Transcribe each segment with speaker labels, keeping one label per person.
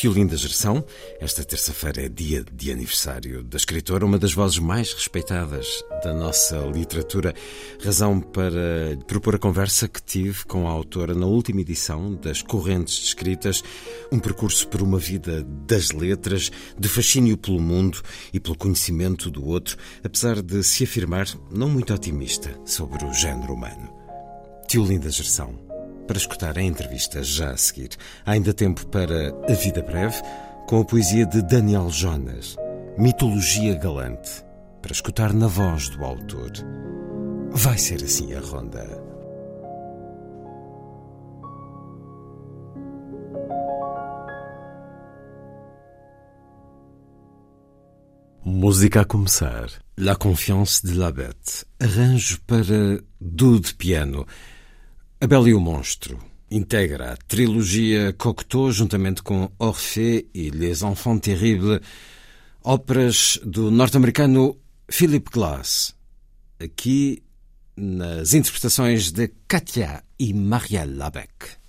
Speaker 1: Tiolinda Geração. Esta terça-feira é dia de aniversário da escritora, uma das vozes mais respeitadas da nossa literatura. Razão para propor a conversa que tive com a autora na última edição das Correntes Escritas, um percurso por uma vida das letras, de fascínio pelo mundo e pelo conhecimento do outro, apesar de se afirmar não muito otimista sobre o género humano. Tiolinda Geração para escutar a entrevista já a seguir. Há ainda tempo para A Vida Breve, com a poesia de Daniel Jonas, Mitologia Galante, para escutar na voz do autor. Vai ser assim a ronda. Música a começar. La Confiance de la Bête. Arranjo para do de piano. A Bela e o Monstro integra a trilogia Cocteau juntamente com Orphée e Les Enfants Terribles, óperas do norte-americano Philip Glass. Aqui nas interpretações de Katia e Marielle Labec.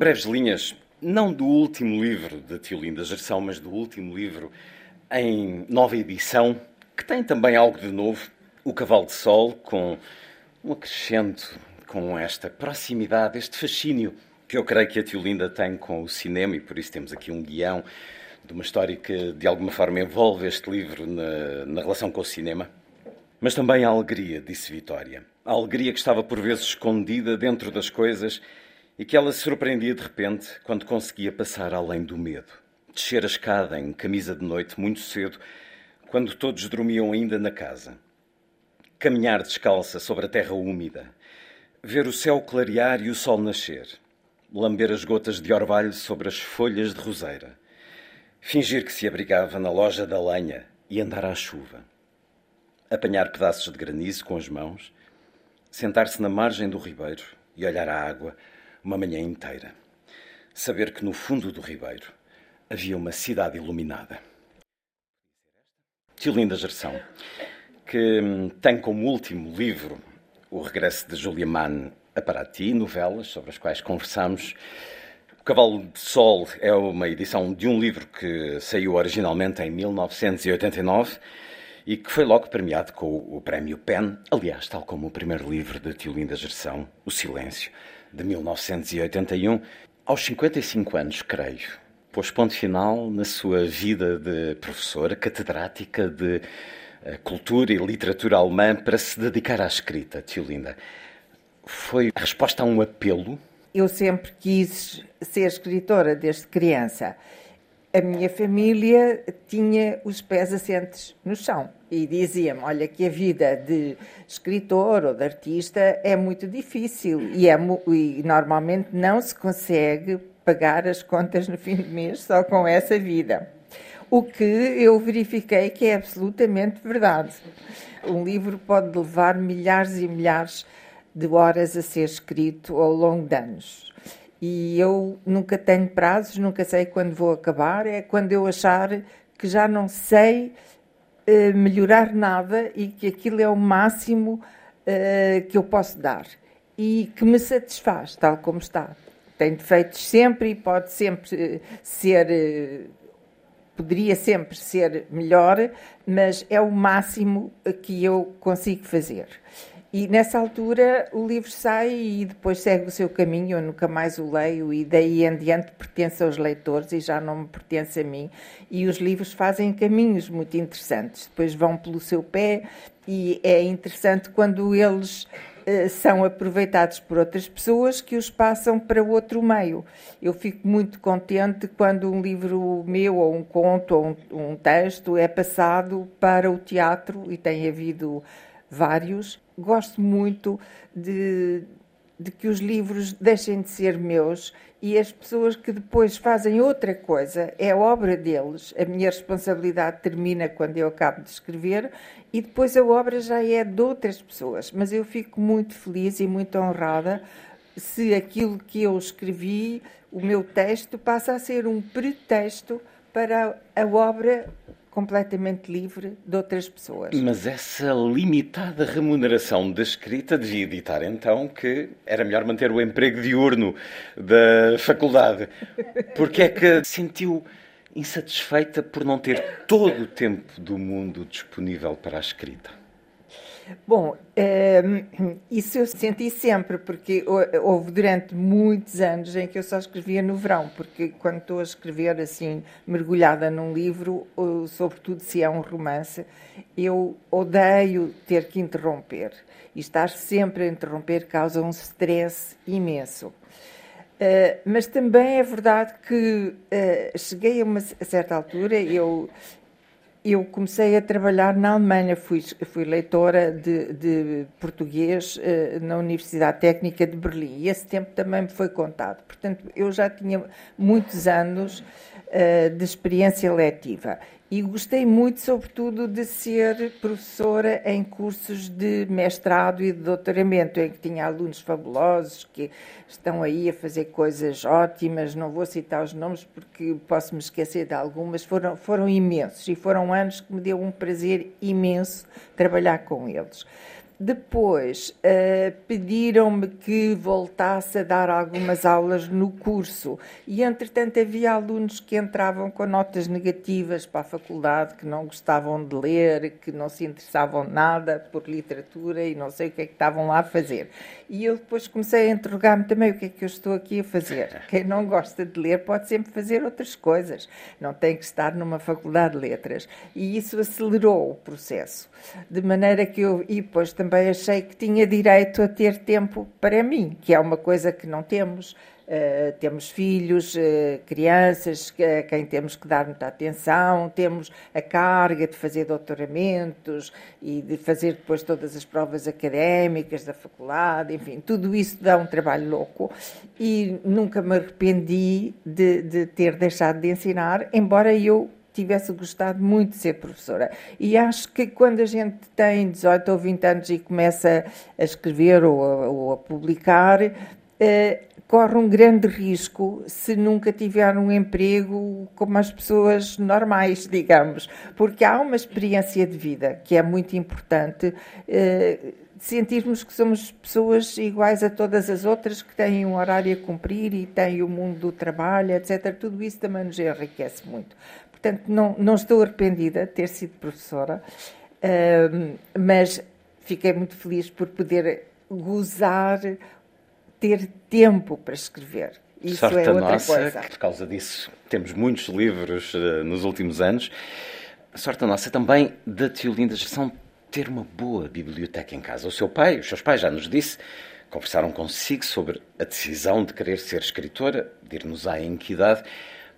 Speaker 1: Breves linhas, não do último livro de Tiolinda Gerção, mas do último livro em nova edição, que tem também algo de novo, O Cavalo de Sol, com um acrescento, com esta proximidade, este fascínio que eu creio que a Tiolinda tem com o cinema, e por isso temos aqui um guião de uma história que de alguma forma envolve este livro na, na relação com o cinema. Mas também a alegria, disse Vitória. A alegria que estava por vezes escondida dentro das coisas e que ela se surpreendia de repente quando conseguia passar além do medo. Descer a escada em camisa de noite muito cedo, quando todos dormiam ainda na casa. Caminhar descalça sobre a terra úmida. Ver o céu clarear e o sol nascer. Lamber as gotas de orvalho sobre as folhas de roseira. Fingir que se abrigava na loja da lenha e andar à chuva. Apanhar pedaços de granizo com as mãos. Sentar-se na margem do ribeiro e olhar a água uma manhã inteira. Saber que no fundo do ribeiro havia uma cidade iluminada. Tiolinda Gerção, que hum, tem como último livro o regresso de Julia Mann a Paraty, novelas sobre as quais conversamos. O Cavalo de Sol é uma edição de um livro que saiu originalmente em 1989 e que foi logo premiado com o Prémio PEN, aliás, tal como o primeiro livro de Tiolinda Gerção, O Silêncio de 1981, aos 55 anos, creio, pôs ponto final na sua vida de professora, catedrática de eh, cultura e literatura alemã para se dedicar à escrita, tio Linda. Foi a resposta a um apelo?
Speaker 2: Eu sempre quis ser escritora desde criança a minha família tinha os pés assentes no chão e dizia-me: Olha, que a vida de escritor ou de artista é muito difícil e, é, e normalmente não se consegue pagar as contas no fim do mês só com essa vida. O que eu verifiquei que é absolutamente verdade. Um livro pode levar milhares e milhares de horas a ser escrito ao longo de anos e eu nunca tenho prazos, nunca sei quando vou acabar. É quando eu achar que já não sei uh, melhorar nada e que aquilo é o máximo uh, que eu posso dar e que me satisfaz, tal como está. Tem defeitos sempre e pode sempre uh, ser. Poderia sempre ser melhor, mas é o máximo que eu consigo fazer. E nessa altura o livro sai e depois segue o seu caminho, eu nunca mais o leio e daí em diante pertence aos leitores e já não me pertence a mim. E os livros fazem caminhos muito interessantes, depois vão pelo seu pé e é interessante quando eles uh, são aproveitados por outras pessoas que os passam para outro meio. Eu fico muito contente quando um livro meu ou um conto ou um, um texto é passado para o teatro e tem havido vários. Gosto muito de, de que os livros deixem de ser meus e as pessoas que depois fazem outra coisa, é obra deles. A minha responsabilidade termina quando eu acabo de escrever e depois a obra já é de outras pessoas. Mas eu fico muito feliz e muito honrada se aquilo que eu escrevi, o meu texto, passa a ser um pretexto para a obra completamente livre de outras pessoas.
Speaker 1: Mas essa limitada remuneração da escrita devia editar então que era melhor manter o emprego diurno da faculdade. Porque é que sentiu insatisfeita por não ter todo o tempo do mundo disponível para a escrita?
Speaker 2: Bom, ehm, isso eu senti sempre, porque houve durante muitos anos em que eu só escrevia no verão, porque quando estou a escrever assim, mergulhada num livro, sobretudo se é um romance, eu odeio ter que interromper. E estar sempre a interromper causa um stress imenso. Uh, mas também é verdade que uh, cheguei a uma a certa altura, eu eu comecei a trabalhar na Alemanha, fui, fui leitora de, de português uh, na Universidade Técnica de Berlim e esse tempo também me foi contado. Portanto, eu já tinha muitos anos uh, de experiência letiva e gostei muito, sobretudo, de ser professora em cursos de mestrado e de doutoramento, em que tinha alunos fabulosos que estão aí a fazer coisas ótimas. Não vou citar os nomes porque posso me esquecer de algumas. Foram, foram imensos e foram anos que me deu um prazer imenso trabalhar com eles. Depois uh, pediram-me que voltasse a dar algumas aulas no curso e, entretanto, havia alunos que entravam com notas negativas para a faculdade, que não gostavam de ler, que não se interessavam nada por literatura e não sei o que é que estavam lá a fazer. E eu depois comecei a interrogar-me também o que é que eu estou aqui a fazer. Quem não gosta de ler pode sempre fazer outras coisas, não tem que estar numa faculdade de letras. E isso acelerou o processo, de maneira que eu, e depois também também achei que tinha direito a ter tempo para mim, que é uma coisa que não temos. Uh, temos filhos, uh, crianças a quem temos que dar muita atenção, temos a carga de fazer doutoramentos e de fazer depois todas as provas académicas da faculdade, enfim, tudo isso dá um trabalho louco e nunca me arrependi de, de ter deixado de ensinar, embora eu tivesse gostado muito de ser professora. E acho que quando a gente tem 18 ou 20 anos e começa a escrever ou a, ou a publicar, eh, corre um grande risco se nunca tiver um emprego como as pessoas normais, digamos, porque há uma experiência de vida que é muito importante. Eh, sentirmos que somos pessoas iguais a todas as outras, que têm um horário a cumprir e têm o mundo do trabalho, etc. Tudo isso também nos enriquece muito. Portanto, não, não estou arrependida de ter sido professora, uh, mas fiquei muito feliz por poder gozar, ter tempo para escrever.
Speaker 1: Isso Sorte é outra nossa, coisa. por causa disso temos muitos livros uh, nos últimos anos. A sorte nossa também da Teolinda são ter uma boa biblioteca em casa. O seu pai, os seus pais já nos disse, conversaram consigo sobre a decisão de querer ser escritora, dir-nos-á em que idade.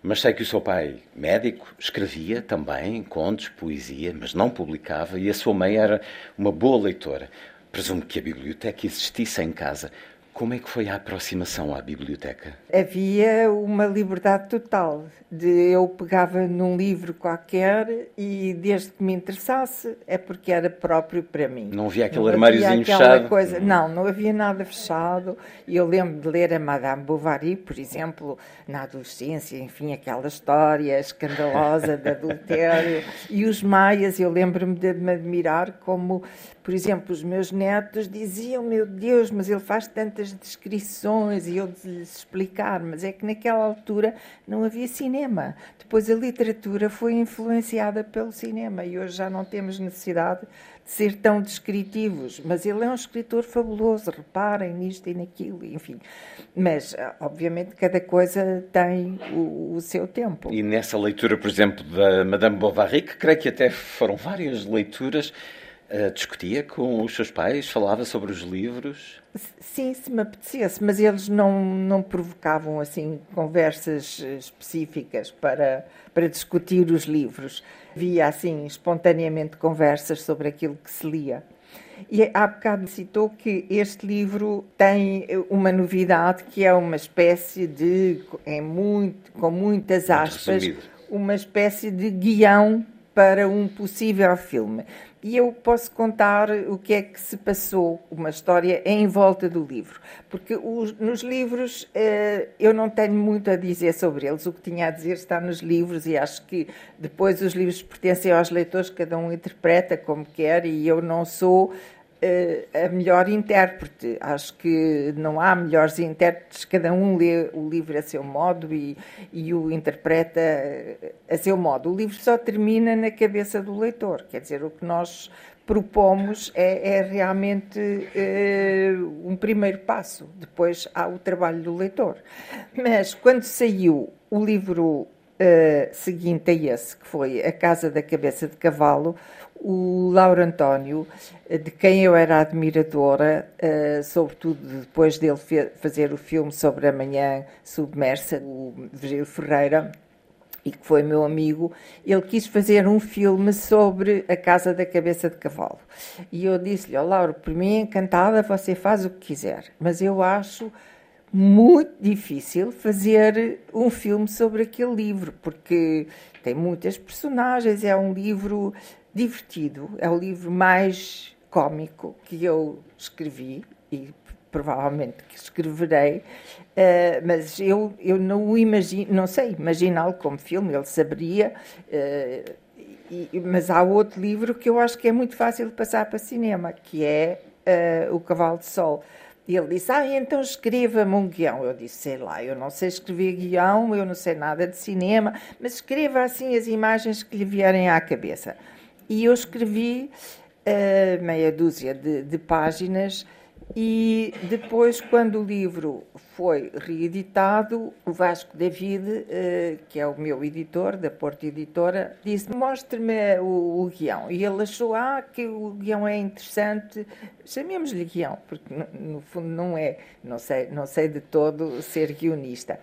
Speaker 1: Mas sei que o seu pai, médico, escrevia também contos, poesia, mas não publicava, e a sua mãe era uma boa leitora. Presumo que a biblioteca existisse em casa. Como é que foi a aproximação à biblioteca?
Speaker 2: Havia uma liberdade total. De eu pegava num livro qualquer e desde que me interessasse é porque era próprio para mim.
Speaker 1: Não havia aquele armáriozinho fechado?
Speaker 2: Coisa, não, não havia nada fechado. Eu lembro de ler a Madame Bovary, por exemplo, na adolescência, enfim, aquela história escandalosa de adultério. E os maias, eu lembro-me de me admirar como por exemplo, os meus netos diziam: Meu Deus, mas ele faz tantas descrições e eu de lhes explicar, mas é que naquela altura não havia cinema. Depois a literatura foi influenciada pelo cinema e hoje já não temos necessidade de ser tão descritivos. Mas ele é um escritor fabuloso, reparem nisto e naquilo, enfim. Mas, obviamente, cada coisa tem o, o seu tempo.
Speaker 1: E nessa leitura, por exemplo, da Madame Bovary, que creio que até foram várias leituras Uh, discutia com os seus pais? Falava sobre os livros?
Speaker 2: Sim, se me apetecesse, mas eles não, não provocavam assim conversas específicas para, para discutir os livros. Havia assim espontaneamente conversas sobre aquilo que se lia. E há bocado citou que este livro tem uma novidade que é uma espécie de, é muito, com muitas aspas, uma espécie de guião para um possível filme. E eu posso contar o que é que se passou, uma história em volta do livro. Porque os, nos livros eh, eu não tenho muito a dizer sobre eles. O que tinha a dizer está nos livros e acho que depois os livros pertencem aos leitores, cada um interpreta como quer e eu não sou a melhor intérprete. Acho que não há melhores intérpretes, cada um lê o livro a seu modo e, e o interpreta a seu modo. O livro só termina na cabeça do leitor, quer dizer, o que nós propomos é, é realmente eh, um primeiro passo, depois há o trabalho do leitor. Mas quando saiu o livro Uh, seguinte a esse, que foi A Casa da Cabeça de Cavalo, o Lauro António, de quem eu era admiradora, uh, sobretudo depois dele fazer o filme sobre a manhã submersa, o Virgílio Ferreira, e que foi meu amigo, ele quis fazer um filme sobre a Casa da Cabeça de Cavalo. E eu disse-lhe, oh, Lauro, por mim encantada, você faz o que quiser, mas eu acho muito difícil fazer um filme sobre aquele livro, porque tem muitas personagens, é um livro divertido, é o livro mais cômico que eu escrevi e provavelmente que escreverei, uh, mas eu, eu não o imagino, não sei imaginá-lo como filme, ele saberia, uh, e, mas há outro livro que eu acho que é muito fácil de passar para cinema, que é uh, O Cavalo de Sol. E ele disse: Ah, então escreva-me um guião. Eu disse: Sei lá, eu não sei escrever guião, eu não sei nada de cinema, mas escreva assim as imagens que lhe vierem à cabeça. E eu escrevi uh, meia dúzia de, de páginas e depois, quando o livro foi reeditado, o Vasco David, eh, que é o meu editor, da Porta Editora, disse: Mostre-me o, o, guião. E ele achou ah, que o guião é interessante, chamemos-lhe guião, porque no, no, fundo não é, não sei, não sei de todo ser guionista.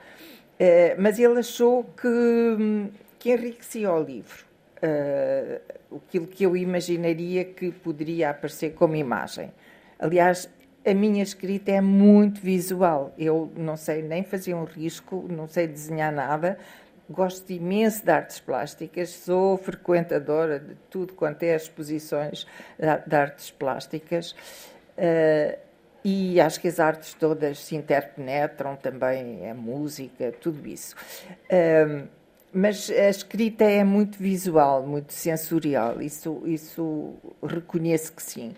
Speaker 2: Eh, mas ele achou que, que enriquecia o livro. Uh, aquilo que eu imaginaria que poderia aparecer como imagem. Aliás, a minha escrita é muito visual. Eu não sei nem fazer um risco, não sei desenhar nada. Gosto imenso de artes plásticas, sou frequentadora de tudo quanto é exposições de artes plásticas. Uh, e acho que as artes todas se interpenetram também, a música, tudo isso. Uh, mas a escrita é muito visual, muito sensorial, isso, isso reconheço que sim.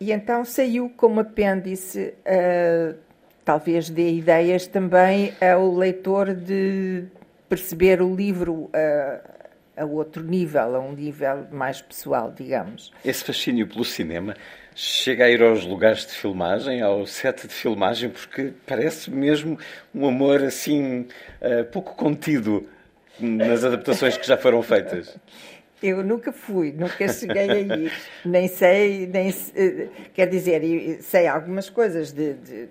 Speaker 2: E então saiu como apêndice, uh, talvez dê ideias também ao leitor de perceber o livro uh, a outro nível, a um nível mais pessoal, digamos.
Speaker 1: Esse fascínio pelo cinema chega a ir aos lugares de filmagem, ao set de filmagem, porque parece mesmo um amor assim uh, pouco contido nas adaptações que já foram feitas.
Speaker 2: Eu nunca fui, nunca cheguei aí, nem sei, nem eh, quer dizer, sei algumas coisas de, de,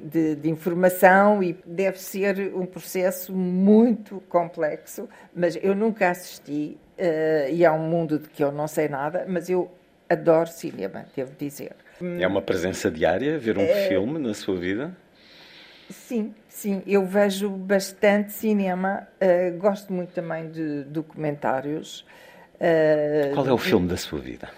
Speaker 2: de, de, informação e deve ser um processo muito complexo, mas eu nunca assisti uh, e é um mundo de que eu não sei nada, mas eu adoro cinema, devo dizer.
Speaker 1: É uma presença diária ver um é... filme na sua vida?
Speaker 2: Sim, sim, eu vejo bastante cinema, uh, gosto muito também de documentários.
Speaker 1: Uh, Qual é o filme da sua vida?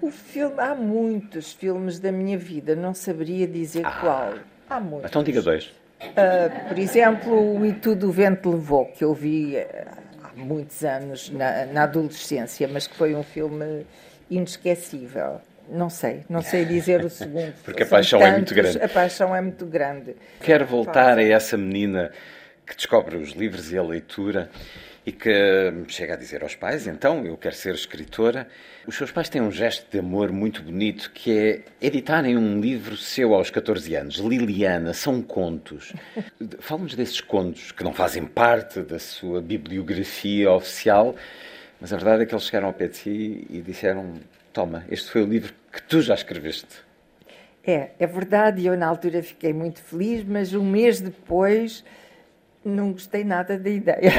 Speaker 2: O filme, há muitos filmes da minha vida, não saberia dizer ah, qual. Há muitos.
Speaker 1: Então diga dois.
Speaker 2: Uh, por exemplo, o E Tudo o Vento Levou, que eu vi há muitos anos, na, na adolescência, mas que foi um filme inesquecível. Não sei, não sei dizer o segundo.
Speaker 1: Porque a paixão tantos, é muito grande.
Speaker 2: A paixão é muito grande.
Speaker 1: Quero voltar a essa menina que descobre os livros e a leitura e que chega a dizer aos pais: então, eu quero ser escritora. Os seus pais têm um gesto de amor muito bonito que é editarem um livro seu aos 14 anos, Liliana, são contos. Fala-nos desses contos que não fazem parte da sua bibliografia oficial, mas a verdade é que eles chegaram ao pé de si e disseram: Toma, este foi o livro que tu já escreveste.
Speaker 2: É, é verdade, eu na altura fiquei muito feliz, mas um mês depois não gostei nada da ideia.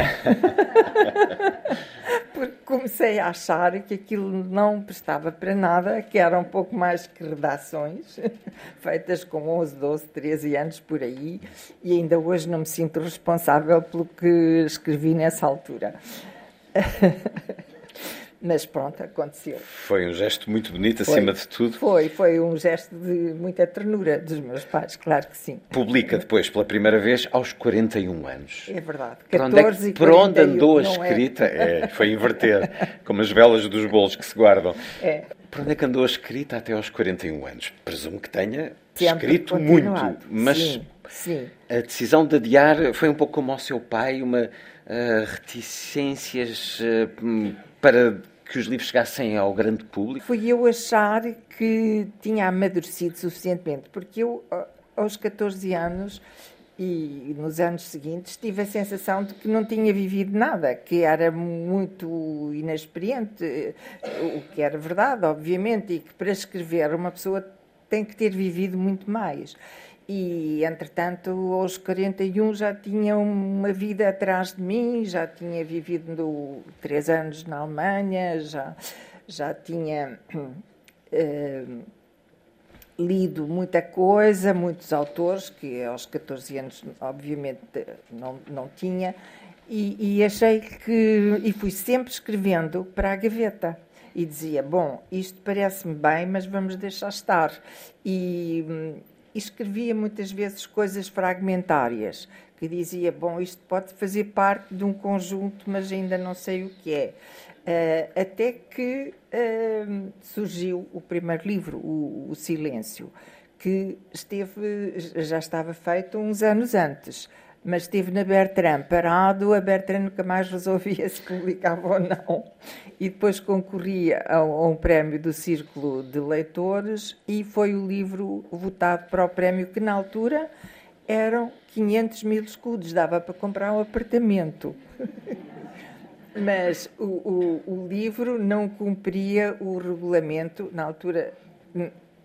Speaker 2: Porque comecei a achar que aquilo não prestava para nada, que era um pouco mais que redações, feitas com 11, 12, 13 anos por aí, e ainda hoje não me sinto responsável pelo que escrevi nessa altura. Mas pronto, aconteceu.
Speaker 1: Foi um gesto muito bonito, foi, acima de tudo.
Speaker 2: Foi, foi um gesto de muita ternura dos meus pais, claro que sim.
Speaker 1: Publica depois, pela primeira vez, aos 41 anos.
Speaker 2: É verdade.
Speaker 1: 14 por onde, é que, por onde andou a é? escrita? É? é? foi inverter, como as velas dos bolos que se guardam. É. Por onde é que andou a escrita até aos 41 anos? Presumo que tenha Sempre escrito continuado. muito, mas sim, sim. a decisão de adiar foi um pouco como ao seu pai, uma uh, reticências uh, para que os livros chegassem ao grande público?
Speaker 2: Fui eu achar que tinha amadurecido suficientemente, porque eu, aos 14 anos e nos anos seguintes, tive a sensação de que não tinha vivido nada, que era muito inexperiente, o que era verdade, obviamente, e que para escrever uma pessoa tem que ter vivido muito mais. E, entretanto, aos 41 já tinha uma vida atrás de mim, já tinha vivido três anos na Alemanha, já, já tinha uh, lido muita coisa, muitos autores, que aos 14 anos, obviamente, não, não tinha, e, e achei que. E fui sempre escrevendo para a gaveta e dizia: Bom, isto parece-me bem, mas vamos deixar estar. E, escrevia muitas vezes coisas fragmentárias que dizia: Bom, isto pode fazer parte de um conjunto, mas ainda não sei o que é. Uh, até que uh, surgiu o primeiro livro, o, o, Silêncio, que esteve, já estava feito uns anos antes, mas esteve na Bertrand parado, a Bertrand nunca mais resolvia se publicava ou não. E depois concorria a, a um prémio do Círculo de Leitores e foi o livro votado para o prémio que, na altura, eram 500 mil escudos, dava para comprar um apartamento. Mas o, o, o, livro não cumpria o regulamento, na altura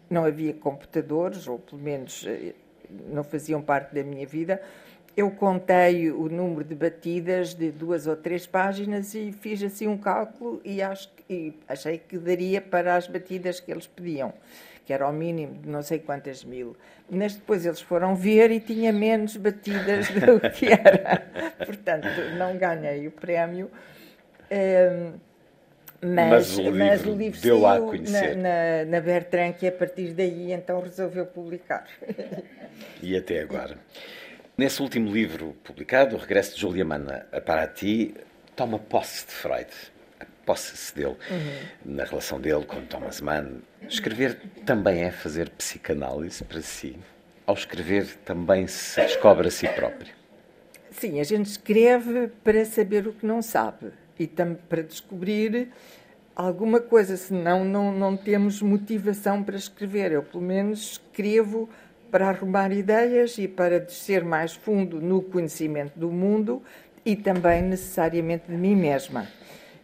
Speaker 2: não havia computadores, ou pelo menos eh, não faziam parte da minha vida. Eu contei o número de batidas de duas ou três páginas e fiz assim um cálculo e, acho, e achei que daria para as batidas que eles pediam que era ao mínimo de não sei quantas mil. Mas depois eles foram ver e tinha menos batidas do que era. Portanto, não ganhei o prémio. Um, mas, mas, o mas, o livro
Speaker 1: deu a conhecer.
Speaker 2: Na, na, na Bertrand, que a partir daí então resolveu publicar.
Speaker 1: E até agora. Nesse último livro publicado, O Regresso de Julia Mana a Paraty, toma posse de Freud posse-se dele, uhum. na relação dele com Thomas Mann. Escrever também é fazer psicanálise para si. Ao escrever também se descobre a si próprio.
Speaker 2: Sim, a gente escreve para saber o que não sabe e para descobrir alguma coisa, senão não, não temos motivação para escrever. Eu, pelo menos, escrevo para arrumar ideias e para descer mais fundo no conhecimento do mundo e também necessariamente de mim mesma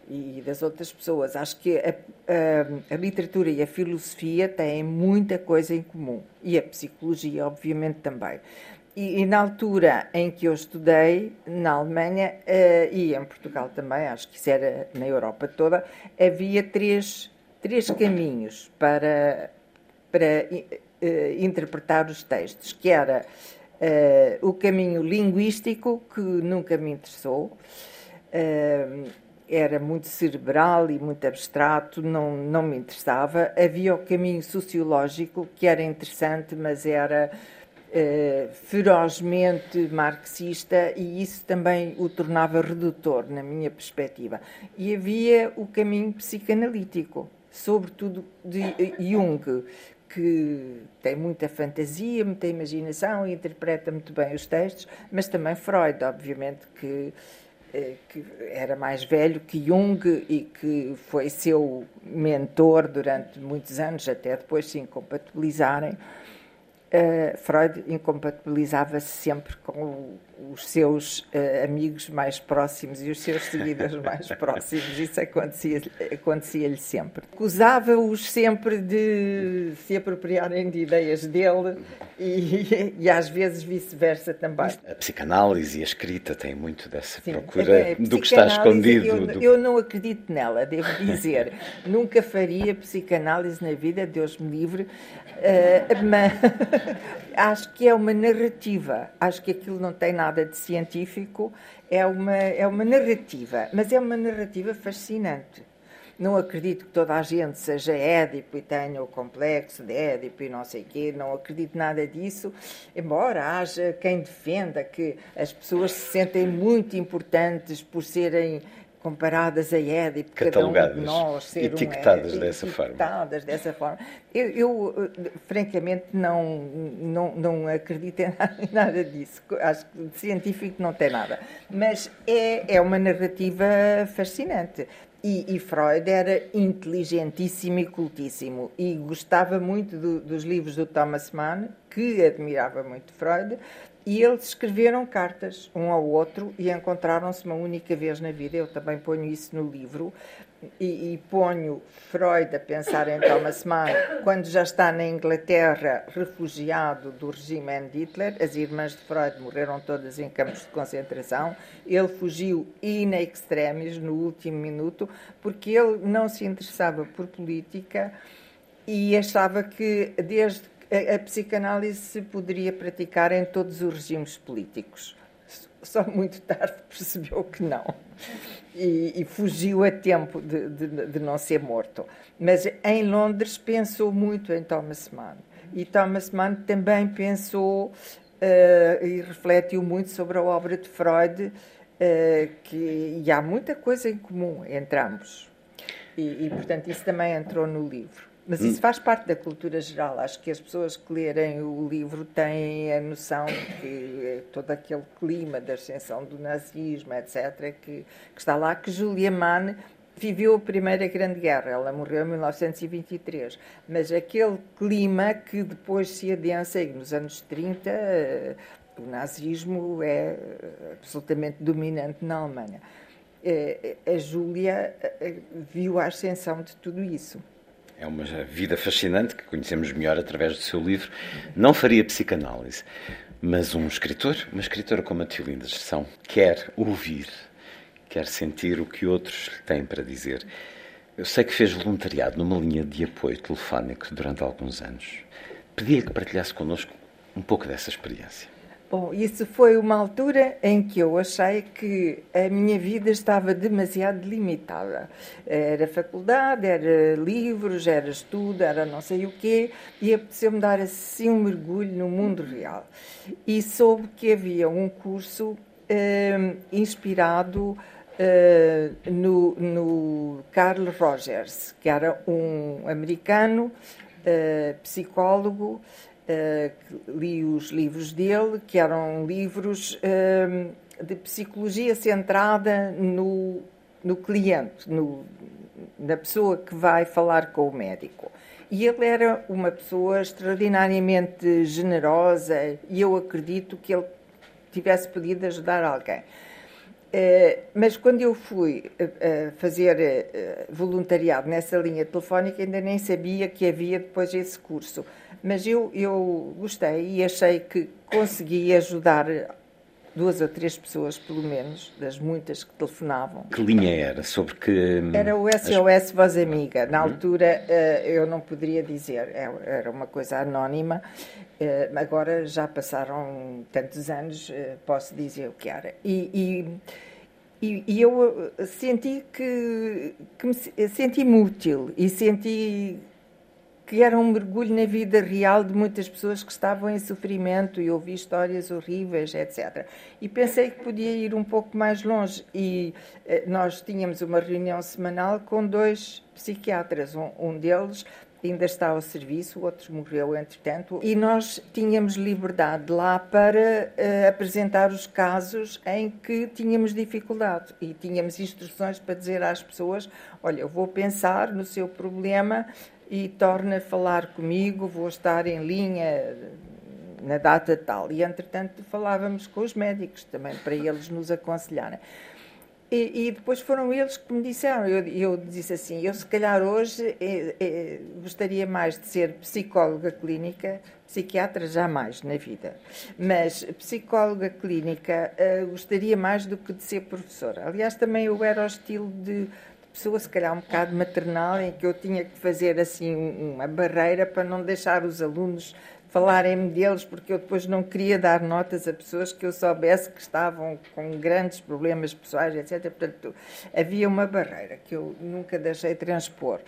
Speaker 2: e das outras pessoas. Acho que a, a, a, literatura e a filosofia têm muita coisa em comum e a psicologia, obviamente, também. E, e na altura em que eu estudei, na Alemanha uh, e em Portugal também, acho que isso era na Europa toda, havia três, três caminhos para, para interpretar os textos, que era uh, o caminho linguístico, que nunca me interessou, era muito cerebral e muito abstrato, não, não me interessava. Havia o caminho sociológico, que era interessante, mas era eh, ferozmente marxista e isso também o tornava redutor, na minha perspectiva. E havia o caminho psicanalítico, sobretudo de Jung, que tem muita fantasia, muita imaginação e interpreta muito bem os textos, mas também Freud, obviamente, que eh, que era mais velho que Jung e que foi seu mentor durante muitos anos, até depois se incompatibilizarem. Uh, Freud incompatibilizava-se sempre com os seus uh, amigos mais próximos e os seus seguidores mais próximos. Isso acontecia-lhe acontecia sempre. Acusava-os sempre de se apropriarem de ideias dele e, e às vezes vice-versa também.
Speaker 1: A psicanálise e a escrita têm muito dessa Sim, procura do que está escondido.
Speaker 2: Eu,
Speaker 1: do...
Speaker 2: eu não acredito nela, devo dizer. Nunca faria psicanálise na vida, Deus me livre. Uh, mas acho que é uma narrativa. Acho que aquilo não tem nada de científico, é uma, é uma narrativa, mas é uma narrativa fascinante. Não acredito que toda a gente seja Édipo e tenha o complexo de Édipo e não sei quê, não acredito nada disso, embora haja quem defenda que as pessoas se sentem muito importantes por serem comparadas a Édipo,
Speaker 1: catalogadas, cada um de nós ser etiquetadas um, dessa
Speaker 2: etiquetadas forma. dessa forma. Eu, eu, francamente não não não acredito em nada disso. Acho que científico não tem nada, mas é é uma narrativa fascinante. E, e, Freud era inteligentíssimo e cultíssimo e gostava muito do, dos livros do Thomas Mann, que admirava muito Freud, e eles escreveram cartas um ao outro e encontraram-se uma única vez na vida. Eu também ponho isso no livro. E, e, ponho Freud a pensar em Thomas Mann quando já está na Inglaterra, refugiado do regime de Hitler. As irmãs de Freud morreram todas em campos de concentração. Ele fugiu in extremis no último minuto porque ele não se interessava por política e achava que desde a, a psicanálise se poderia praticar em todos os regimes políticos. Só muito tarde percebeu que não. E, e fugiu a tempo de, de, de, não ser morto. Mas em Londres pensou muito em Thomas Mann. E Thomas Mann também pensou uh, e refletiu muito sobre a obra de Freud, uh, que, e há muita coisa em comum entre ambos. E, e, portanto, isso também entrou no livro. Mas isso hum. faz parte da cultura geral. Acho que as pessoas que lerem o livro têm a noção que todo aquele clima da ascensão do nazismo, etc., que, que está lá, que Julia Mann viveu a Primeira Grande Guerra, ela morreu em 1923, mas aquele clima que depois se adensa, e nos anos 30 eh, o nazismo é absolutamente dominante na Alemanha. Eh, a Júlia eh, viu a ascensão de tudo isso.
Speaker 1: É uma vida fascinante que conhecemos melhor através do seu livro. Não faria psicanálise, mas um escritor, uma escritora como a Tiolinda Gestão, quer ouvir quer sentir o que outros têm para dizer. Eu sei que fez voluntariado numa linha de apoio telefónico durante alguns anos. Pedia que partilhasse connosco um pouco dessa experiência.
Speaker 2: Bom, isso foi uma altura em que eu achei que a minha vida estava demasiado limitada. Era faculdade, era livros, era estudo, era não sei o quê, e apeteceu-me dar assim um mergulho no mundo real. E soube que havia um curso eh, inspirado uh, no, no Carl Rogers, que era um americano uh, psicólogo, li os livros dele, que eram livros de psicologia centrada no, no cliente, no, na pessoa que vai falar com o médico. E ele era uma pessoa extraordinariamente generosa e eu acredito que ele tivesse podido ajudar alguém. Uh, mas quando eu fui uh, fazer uh, voluntariado nessa linha telefónica, ainda nem sabia que havia depois esse curso. Mas eu, eu gostei e achei que consegui ajudar duas ou três pessoas, pelo menos, das muitas que telefonavam.
Speaker 1: Que linha era? Sobre que.
Speaker 2: Hum, era o SOS Voz Amiga. Na uhum. altura eu não poderia dizer, é, era uma coisa anónima. Uh, agora já passaram tantos anos, uh, posso dizer o que era. E, e, e eu eh, senti que, que me senti-me útil e senti que era um mergulho na vida real de muitas pessoas que estavam em sofrimento e ouvi histórias horríveis, etc. E pensei que podia ir um pouco mais longe. E nós tínhamos uma reunião semanal com dois psiquiatras. Um, um deles ainda está ao serviço, o outro morreu entretanto, e nós tínhamos liberdade lá para uh, apresentar os casos em que tínhamos dificuldade e tínhamos instruções para dizer às pessoas: olha, eu vou pensar no seu problema e torna a falar comigo, vou estar em linha na data tal. E entretanto falávamos com os médicos também para eles nos aconselharem. E, e, depois foram eles que me disseram. Eu, eu disse assim: eu, se calhar, hoje eh, eh, gostaria mais de ser psicóloga clínica, psiquiatra jamais na vida, mas psicóloga clínica eh, gostaria mais do que de ser professora. Aliás, também eu era o estilo de, de pessoa, se calhar um bocado maternal, em que eu tinha que fazer assim uma barreira para não deixar os alunos falarem-me deles, porque eu depois não queria dar notas a pessoas que eu soubesse que estavam com grandes problemas pessoais, etc. Portanto, havia uma barreira que eu nunca deixei transpor.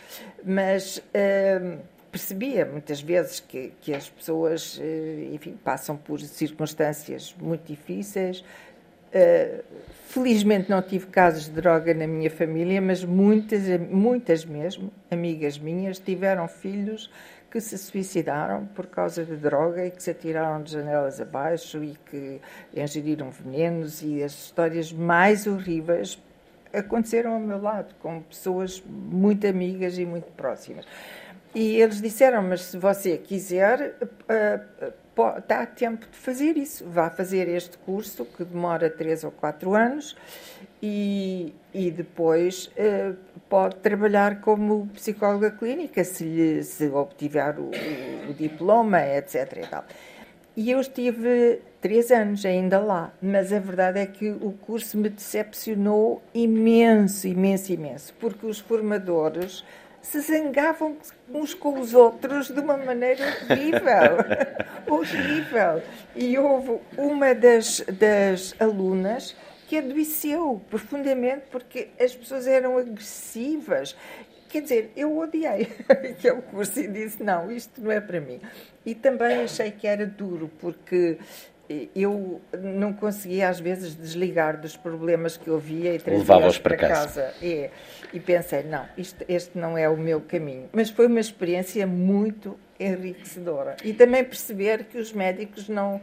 Speaker 2: Mas uh, percebia muitas vezes que, que as pessoas, uh, enfim, passam por circunstâncias muito difíceis. Uh, felizmente não tive casos de droga na minha família, mas muitas, muitas mesmo, amigas minhas, tiveram filhos que se suicidaram por causa de droga e que se atiraram de janelas abaixo e que ingeriram venenos e as histórias mais horríveis aconteceram ao meu lado, com pessoas muito amigas e muito próximas. E eles disseram: Mas se você quiser, está a tempo de fazer isso. Vá fazer este curso que demora três ou quatro anos e, e depois uh, pode trabalhar como psicóloga clínica se, lhe, se obtiver o, o, diploma, etc. E, tal. e eu estive três anos ainda lá, mas a verdade é que o curso me decepcionou imenso, imenso, imenso, porque os formadores se zangavam uns com os outros de uma maneira horrível. horrível. E houve uma das, das alunas que adoeceu profundamente porque as pessoas eram agressivas. Quer dizer, eu odiei aquele curso e disse: não, isto não é para mim. E também achei que era duro, porque eu não conseguia às vezes desligar dos problemas que eu via e
Speaker 1: trazia-os para, para casa. casa.
Speaker 2: É. E pensei, não, isto, este não é o meu caminho. Mas foi uma experiência muito enriquecedora. E também perceber que os médicos não,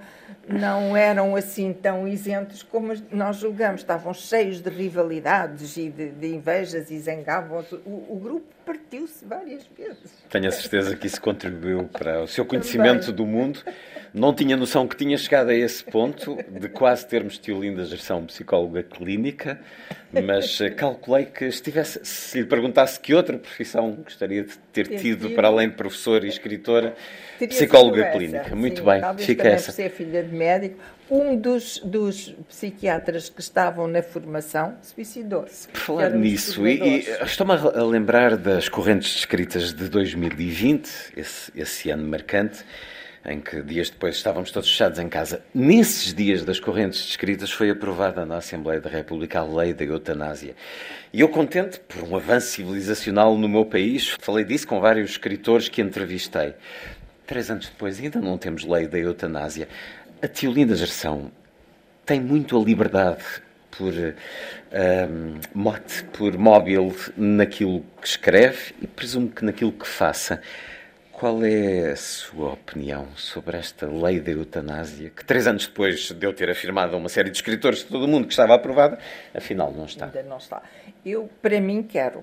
Speaker 2: não eram assim tão isentos como nós julgamos. Estavam cheios de rivalidades e de, de invejas e zangavam-se. O, o, grupo partiu-se várias vezes.
Speaker 1: Tenho a certeza que isso contribuiu para o seu conhecimento do mundo. Não tinha noção que tinha chegado a esse ponto de quase termos Tiolinda Gerção psicóloga clínica, mas eh, calculei que estivesse, se lhe perguntasse que outra profissão gostaria de ter tido, para além de professor e escritora, psicóloga clínica. Muito
Speaker 2: sim,
Speaker 1: bem, fica essa.
Speaker 2: Ser filha de médico, um dos, dos psiquiatras que estavam na formação suicidou-se.
Speaker 1: Por falar nisso, e, e estou-me a lembrar das correntes descritas de 2020, esse, esse ano marcante em que dias depois estávamos todos fechados em casa. Nesses dias das correntes descritas foi aprovada na Assembleia da República a lei da eutanásia. E eu, contente por um avanço civilizacional no meu país, falei disso com vários escritores que entrevistei. Três anos depois ainda não temos lei da eutanásia. A Tiolinda Gerção tem muito a liberdade por um, mote, por móvel naquilo que escreve e presumo que naquilo que faça. Qual é a sua opinião sobre esta lei da eutanásia, que três anos depois de eu ter afirmado a uma série de escritores de todo o mundo que estava aprovada, afinal não está?
Speaker 2: Ainda não está. Eu, para mim, quero,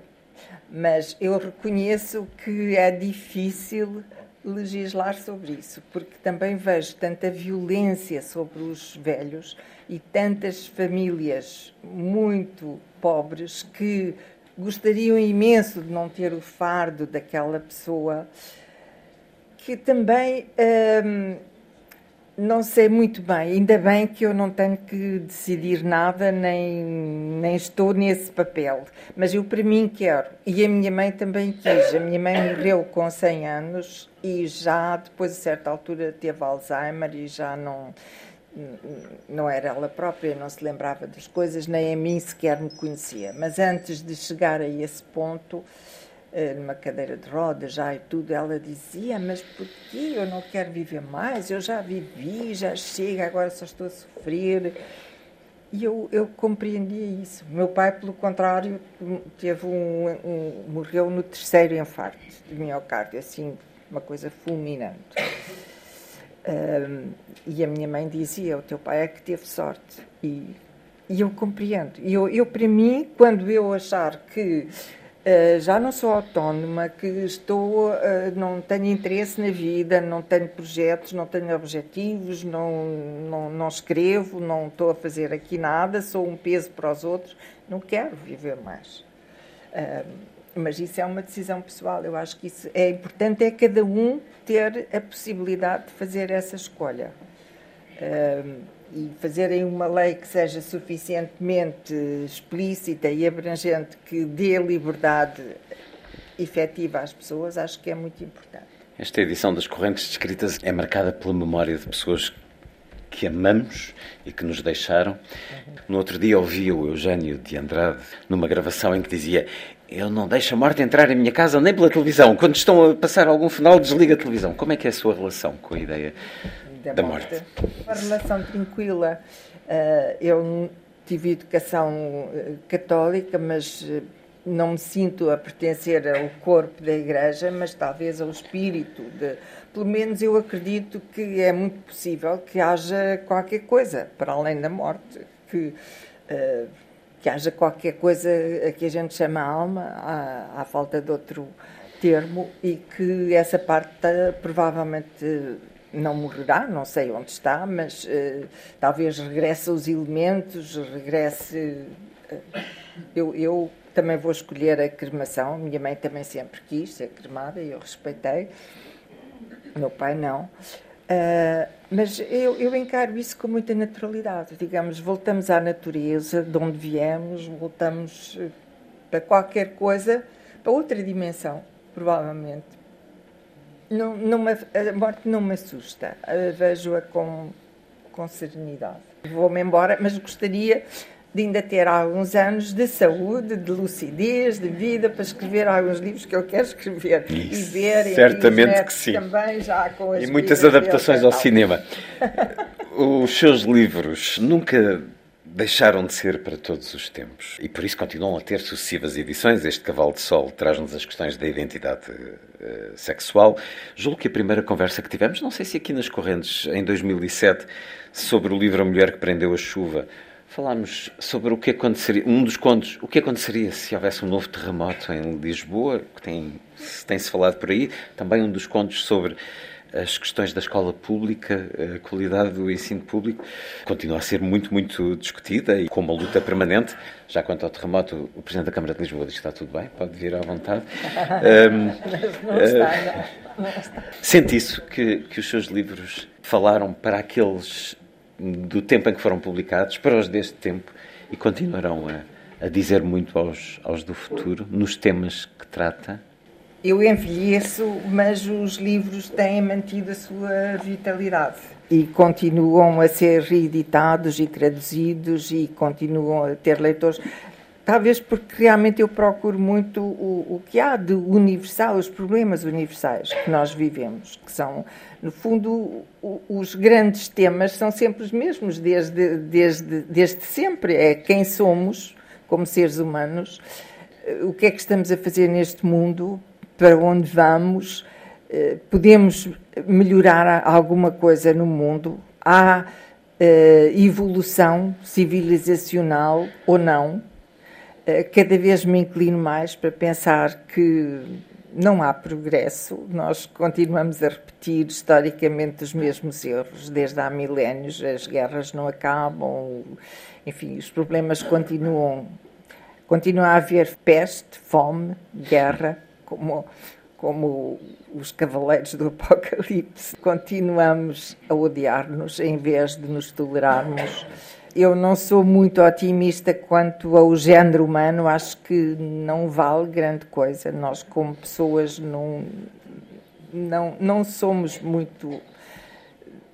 Speaker 2: mas eu reconheço que é difícil legislar sobre isso, porque também vejo tanta violência sobre os velhos e tantas famílias muito pobres que gostariam imenso de não ter o fardo daquela pessoa que também hum, não sei muito bem. Ainda bem que eu não tenho que decidir nada, nem, nem estou nesse papel. Mas eu, para mim, quero. E a minha mãe também quis. A minha mãe morreu com 100 anos e já, depois, a certa altura, teve Alzheimer e já não. Não era ela própria, não se lembrava das coisas, nem a mim sequer me conhecia. Mas antes de chegar a esse ponto, numa cadeira de rodas já e tudo, ela dizia, mas por que eu não quero viver mais? Eu já vivi, já chega, agora só estou a sofrer. E eu, eu compreendia isso. Meu pai, pelo contrário, teve um, um morreu no terceiro infarto de miocárdio, assim, uma coisa fulminante. Um, e a minha mãe dizia, o teu pai é que teve sorte. E, e eu compreendo. E eu, eu, para mim, quando eu achar que já não sou autónoma, que estou, uh, não tenho interesse na vida, não tenho projetos, não tenho objetivos, não, não, não escrevo, não estou a fazer aqui nada, sou um peso para os outros, não quero viver mais. Uh, mas isso é uma decisão pessoal. Eu acho que isso é importante é cada um ter a possibilidade de fazer essa escolha e fazerem uma lei que seja suficientemente explícita e abrangente que dê liberdade efetiva às pessoas, acho que é muito importante.
Speaker 1: Esta edição das Correntes Descritas é marcada pela memória de pessoas que amamos e que nos deixaram. No outro dia ouvi o Eugênio de Andrade numa gravação em que dizia eu não deixo a morte entrar em minha casa nem pela televisão. Quando estão a passar algum final, desliga a televisão. Como é que é a sua relação com a ideia da, da morte. morte.
Speaker 2: Uma relação tranquila. Uh, eu tive educação eh, católica, mas eh, não me sinto a pertencer ao corpo da Igreja, mas talvez ao espírito. De, pelo menos eu acredito que é muito possível que haja qualquer coisa para além da morte, que, uh, que haja qualquer coisa que a gente chama alma, à, à falta de outro termo, e que essa parte provavelmente não morrerá, não sei onde está, mas uh, talvez regresse aos elementos, regresse. Uh, eu, eu, também vou escolher a cremação, minha mãe também sempre quis ser cremada e eu respeitei, meu pai não. Uh, mas eu, eu encaro isso com muita naturalidade. Digamos, voltamos à natureza, de onde viemos, voltamos para qualquer coisa, para outra dimensão, provavelmente não, não me, a morte não me assusta, vejo-a com, com serenidade. Vou-me embora, mas gostaria de ainda ter alguns anos de saúde, de lucidez, de vida para escrever alguns livros que eu quero escrever
Speaker 1: Isso, e ver. Certamente que sim.
Speaker 2: Também já com as
Speaker 1: e muitas adaptações ao cinema. Os seus livros nunca deixaram de ser para todos os tempos e por isso continuam a ter sucessivas edições. Este Cavalo de Sol traz-nos as questões da identidade uh, sexual. Julgo que a primeira conversa que tivemos, não sei se aqui nas Correntes, em 2007, sobre o livro A Mulher que Prendeu a Chuva, falámos sobre o que aconteceria, um dos contos, o que aconteceria se houvesse um novo terremoto em Lisboa, que tem, tem-se falado por aí, também um dos contos sobre as questões da escola pública, a qualidade do ensino público, continua a ser muito, muito discutida e com uma luta permanente. Já quanto ao terremoto, o Presidente da Câmara de Lisboa diz que está tudo bem, pode vir à vontade.
Speaker 2: um, não está, não. está.
Speaker 1: Sente isso, que, que os seus livros falaram para aqueles do tempo em que foram publicados, para os deste tempo, e continuarão a, a dizer muito aos, aos do futuro, nos temas que trata?
Speaker 2: Eu envelheço, mas os livros têm mantido a sua vitalidade e continuam a ser reeditados e traduzidos e continuam a ter leitores. Talvez porque realmente eu procuro muito o, o que há de universal, os problemas universais que nós vivemos, que são, no fundo, os grandes temas são sempre os mesmos, desde, desde, desde sempre. É quem somos como seres humanos, o que é que estamos a fazer neste mundo, para onde vamos, eh, podemos melhorar alguma coisa no mundo, há eh, evolução civilizacional ou não. Eh, cada vez me inclino mais para pensar que não há progresso, nós continuamos a repetir historicamente os mesmos erros desde há milénios, as guerras não acabam, enfim, os problemas continuam. Continua a haver peste, fome, guerra, como, como os cavaleiros do Apocalipse. Continuamos a odiar-nos em vez de nos tolerarmos. Eu não sou muito otimista quanto ao género humano, acho que não vale grande coisa. Nós, como pessoas, não, não, não somos muito.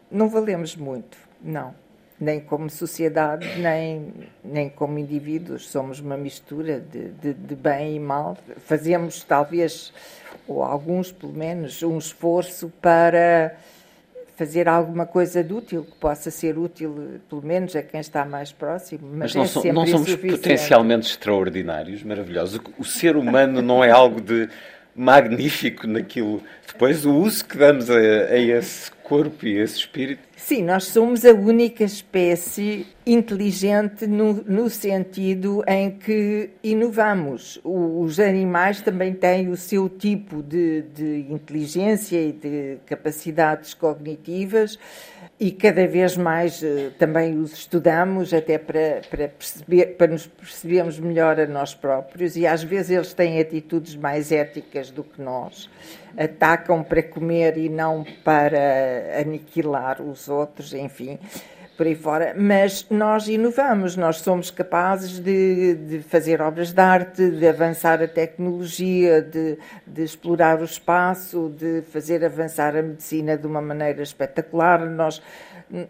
Speaker 2: Não valemos muito, não nem como sociedade, nem, nem como indivíduos. Somos uma mistura de, de, de, bem e mal. Fazemos, talvez, ou alguns pelo menos, um esforço para fazer alguma coisa de útil, que possa ser útil, pelo menos, a quem está mais próximo.
Speaker 1: Mas, mas não, é não somos potencialmente extraordinários, maravilhosos. O ser humano não é algo de magnífico naquilo. Depois, o uso que damos a, a esse corpo e esse espírito
Speaker 2: Sim, nós somos a única espécie inteligente no, no, sentido em que inovamos. os animais também têm o seu tipo de, de inteligência e de capacidades cognitivas e cada vez mais uh, também os estudamos até para, para, perceber, para nos percebermos melhor a nós próprios e às vezes eles têm atitudes mais éticas do que nós. Atacam para comer e não para aniquilar os outros, enfim por aí fora, mas nós inovamos, nós somos capazes de, de fazer obras de arte, de avançar a tecnologia, de, de, explorar o espaço, de fazer avançar a medicina de uma maneira espetacular. Nós,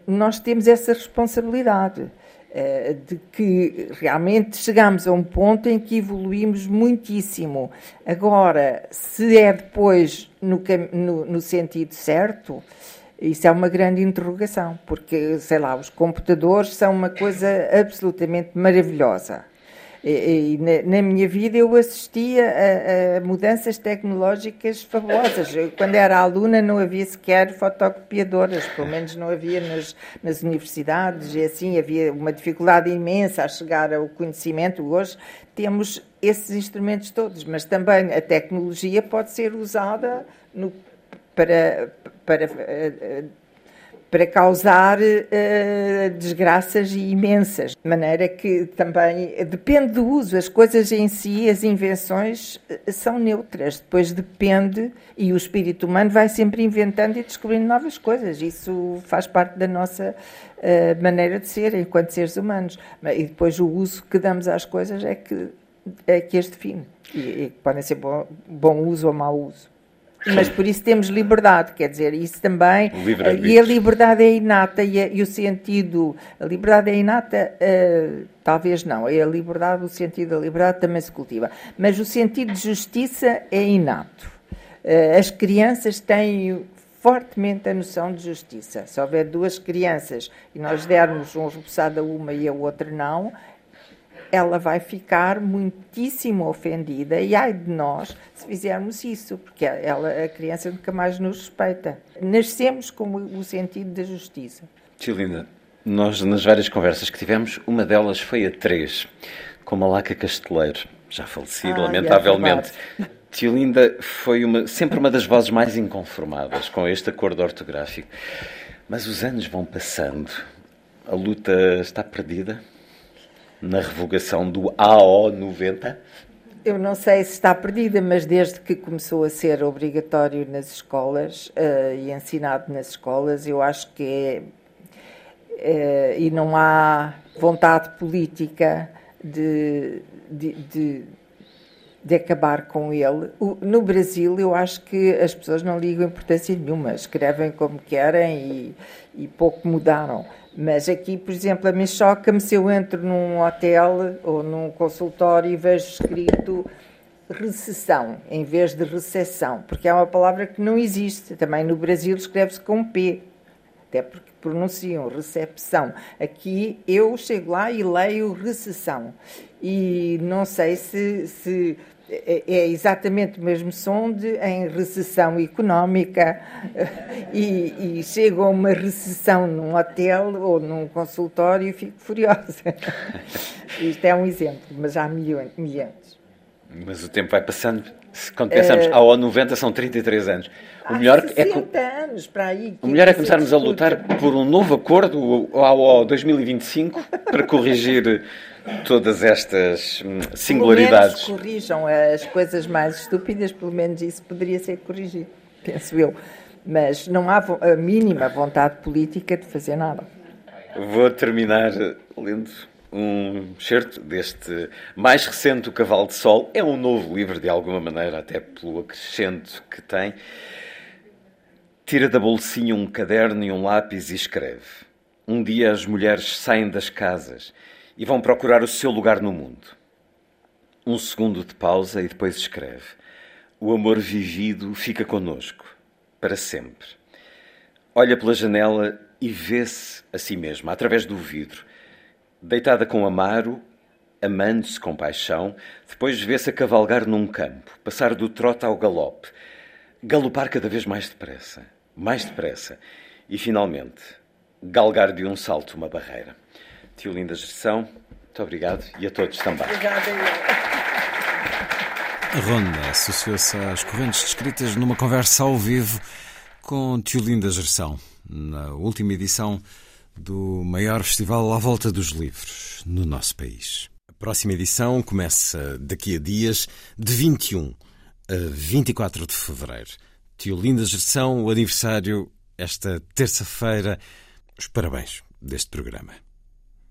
Speaker 2: nós temos essa responsabilidade de que realmente chegamos a um ponto em que evoluímos muitíssimo. Agora, se é depois no, no, no sentido certo, isso é uma grande interrogação, porque, sei lá, os computadores são uma coisa absolutamente maravilhosa. E, e na, minha vida eu assistia a, a, mudanças tecnológicas fabulosas. Quando era aluna não havia sequer fotocopiadoras, pelo menos não havia nas, nas universidades, e assim havia uma dificuldade imensa a chegar ao conhecimento. Hoje temos esses instrumentos todos, mas também a tecnologia pode ser usada no, para para, eh, para causar uh, desgraças imensas. De maneira que também depende do uso. As coisas em si, as invenções, eh, são neutras. Depois depende, e o espírito humano vai sempre inventando e descobrindo novas coisas. Isso faz parte da nossa uh, maneira de ser enquanto seres humanos. E depois o uso que damos às coisas é que, é que as define. E, e podem ser bom, bom uso ou mau uso mas por isso temos liberdade, quer dizer, isso também. E a liberdade é inata e, a, e, o sentido. A liberdade é inata, uh, talvez não. É a liberdade, o sentido da liberdade também se cultiva. Mas o sentido de justiça é inato. Uh, as crianças têm fortemente a noção de justiça. Se houver duas crianças e nós dermos um repousado a uma e a outra não, ela vai ficar muitíssimo ofendida e ai de nós se fizermos isso, porque ela, a criança nunca mais nos respeita. Nascemos com o sentido da justiça.
Speaker 1: Tio Linda, nós nas várias conversas que tivemos, uma delas foi a três, com Malaca Casteleiro, já falecido,
Speaker 2: Ah,
Speaker 1: lamentavelmente.
Speaker 2: é
Speaker 1: Tio Linda foi uma, sempre uma das vozes mais inconformadas com este acordo ortográfico. Mas os anos vão passando. A luta está perdida na revogação do AO 90.
Speaker 2: Eu não sei se está perdida, mas desde que começou a ser obrigatório nas escolas eh, e ensinado nas escolas, eu acho que é. eh, e não há vontade política de, de, de, de acabar com ele. O- no Brasil, eu acho que as pessoas não ligam importância nenhuma, escrevem como querem e, e pouco mudaram. Mas aqui, por exemplo, a mim choca-me se eu entro num hotel ou num consultório e vejo escrito recessão em vez de recessão, porque é uma palavra que não existe. Também no Brasil escreve-se com P, até porque pronunciam recepção. Aqui eu chego lá e leio recessão. E não sei se, se é é exatamente o mesmo som de em recessão económica e, e chego a uma recessão num hotel ou num consultório e fico furiosa. Isto é um exemplo, mas há milhões. milhões.
Speaker 1: Mas o tempo vai passando. Quando pensamos AO 90 são 33 anos. O melhor é, co-
Speaker 2: 60 anos para aí.
Speaker 1: o melhor é começarmos a lutar por um novo acordo, AO 2025, para corrigir todas estas hum,
Speaker 2: Pelo menos
Speaker 1: singularidades.
Speaker 2: corrijam as coisas mais estúpidas, pelo menos isso poderia ser corrigido, penso eu. Mas não há a mínima vontade política de fazer nada.
Speaker 1: Vou terminar lendo um excerto deste mais recente O Cavalo de Sol. É um novo livro, de alguma maneira, até pelo acrescento que tem. Tira da bolsinha um caderno e um lápis e escreve. Um dia as mulheres saem das casas e vão procurar o seu lugar no mundo. Um segundo de pausa e depois escreve. O amor vivido fica conosco, para sempre. Olha pela janela e vê-se a si mesma, através do vidro, deitada com Amaro, amando-se com paixão, depois vê-se a cavalgar num campo, passar do trote ao galope, galopar cada vez mais depressa, mais depressa, e finalmente galgar de um salto uma barreira. Tio Linda Gestão, muito obrigado e a todos também.
Speaker 3: A Ronda associou-se às correntes descritas numa conversa ao vivo com Tiolinda Gerção, na última edição do maior festival à volta dos livros no nosso país. A próxima edição começa daqui a dias, de 21 a 24 de fevereiro. Tiolinda Gerção, o aniversário esta terça-feira. Os parabéns deste programa.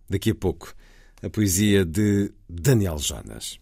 Speaker 3: Daqui a pouco, a poesia de Daniel Jonas.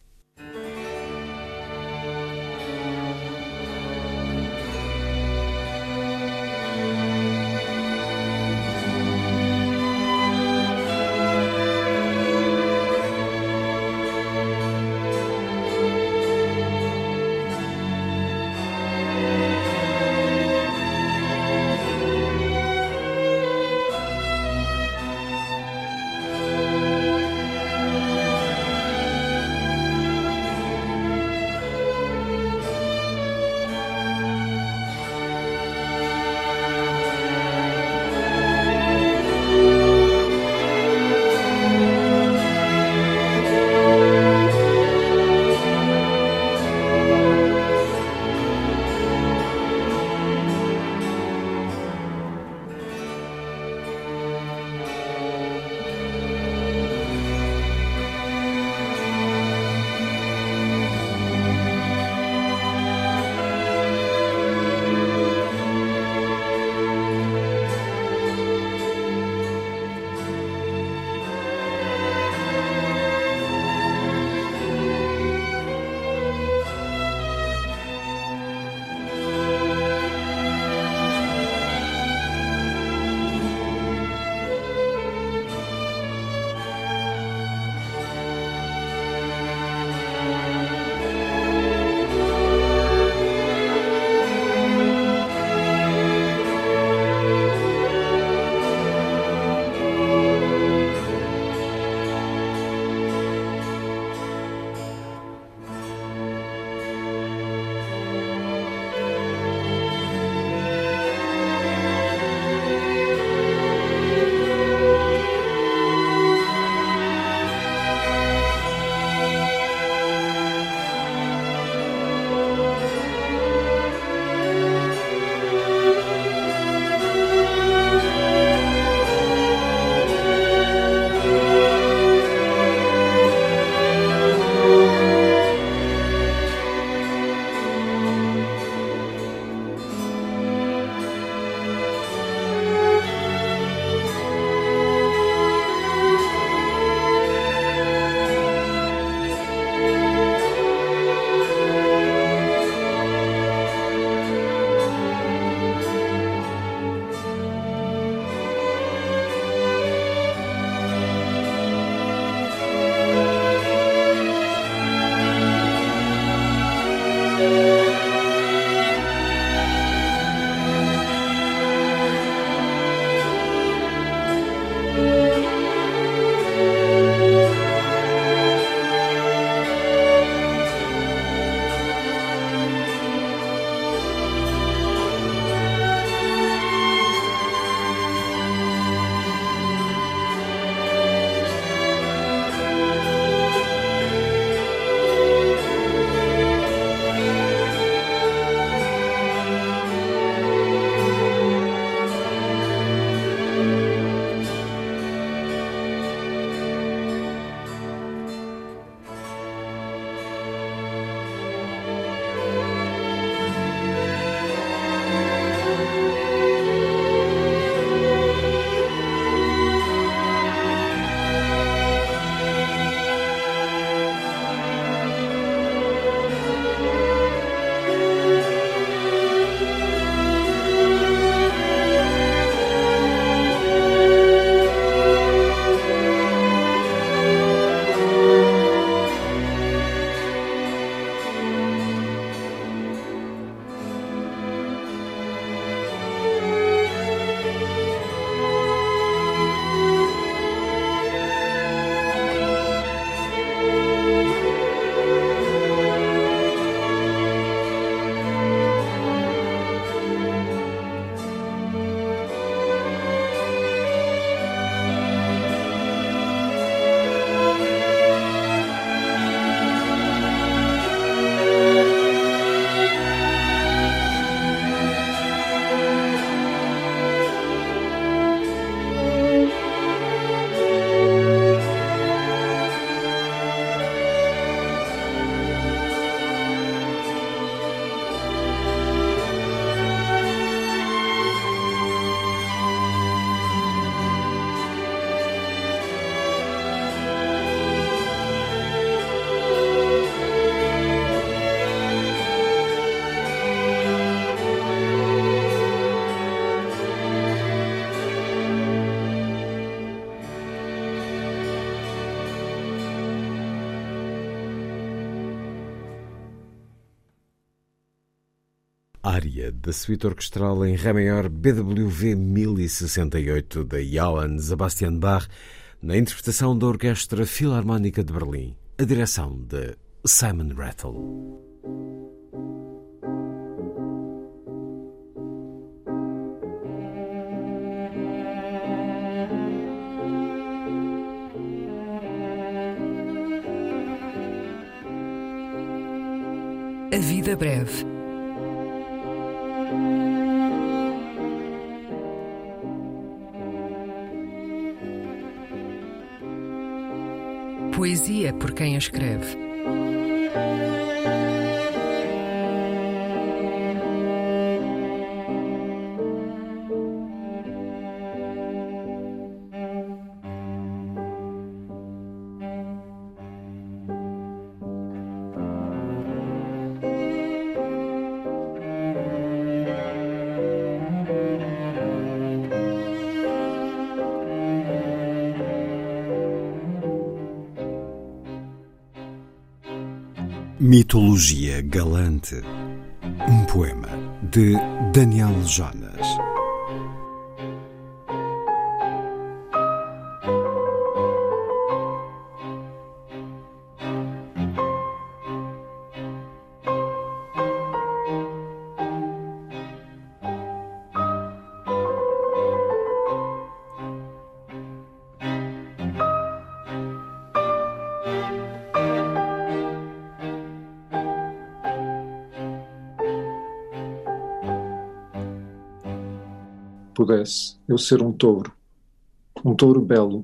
Speaker 1: Da suíte orquestral em Ré maior BWV 1068 de Johann Sebastian Bach, na interpretação da Orquestra Filarmónica de Berlim, a direção de Simon Rattle.
Speaker 4: A vida breve. Por quem a escreve.
Speaker 1: Mitologia Galante. Um poema de Daniel Jonas.
Speaker 5: Pudesse eu ser um touro, um touro belo,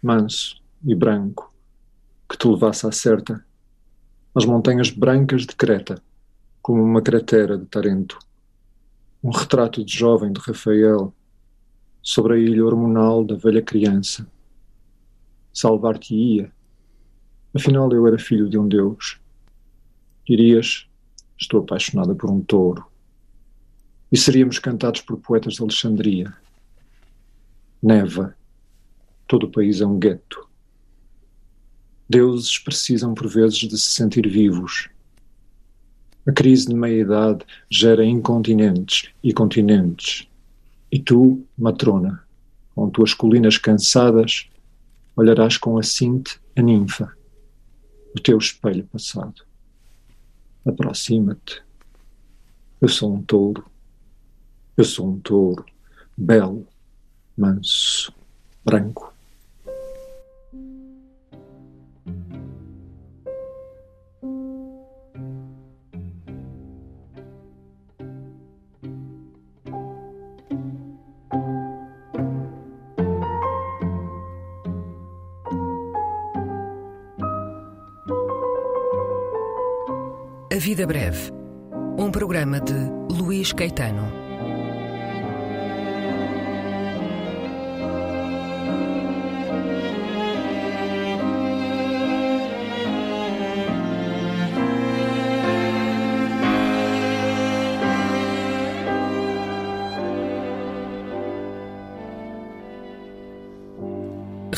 Speaker 5: manso e branco, que te levasse à certa, às montanhas brancas de Creta, como uma cratera de Tarento, um retrato de jovem de Rafael sobre a ilha hormonal da velha criança. Salvar-te-ia, afinal eu era filho de um deus. Dirias, estou apaixonada por um touro e seríamos cantados por poetas de Alexandria. Neva. Todo o país é um gueto. Deuses precisam por vezes de se sentir vivos. A crise de meia-idade gera incontinentes e continentes. E tu, matrona, com tuas colinas cansadas, olharás com a cinte a ninfa, o teu espelho passado. Aproxima-te. Eu sou um touro eu sou um touro, belo, manso, branco.
Speaker 4: A Vida Breve, um programa de Luís Caetano.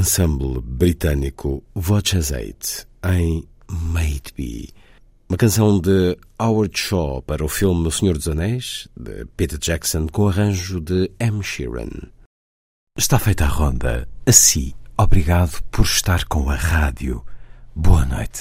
Speaker 1: Ensemble britânico Voices 8 em Made Be, uma canção de Howard Shaw para o filme O Senhor dos Anéis, de Peter Jackson, com arranjo de M. Sheeran. Está feita a ronda. Assim, obrigado por estar com a rádio. Boa noite.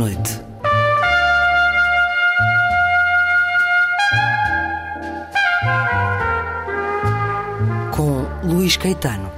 Speaker 3: Noite. Com Luís Caetano.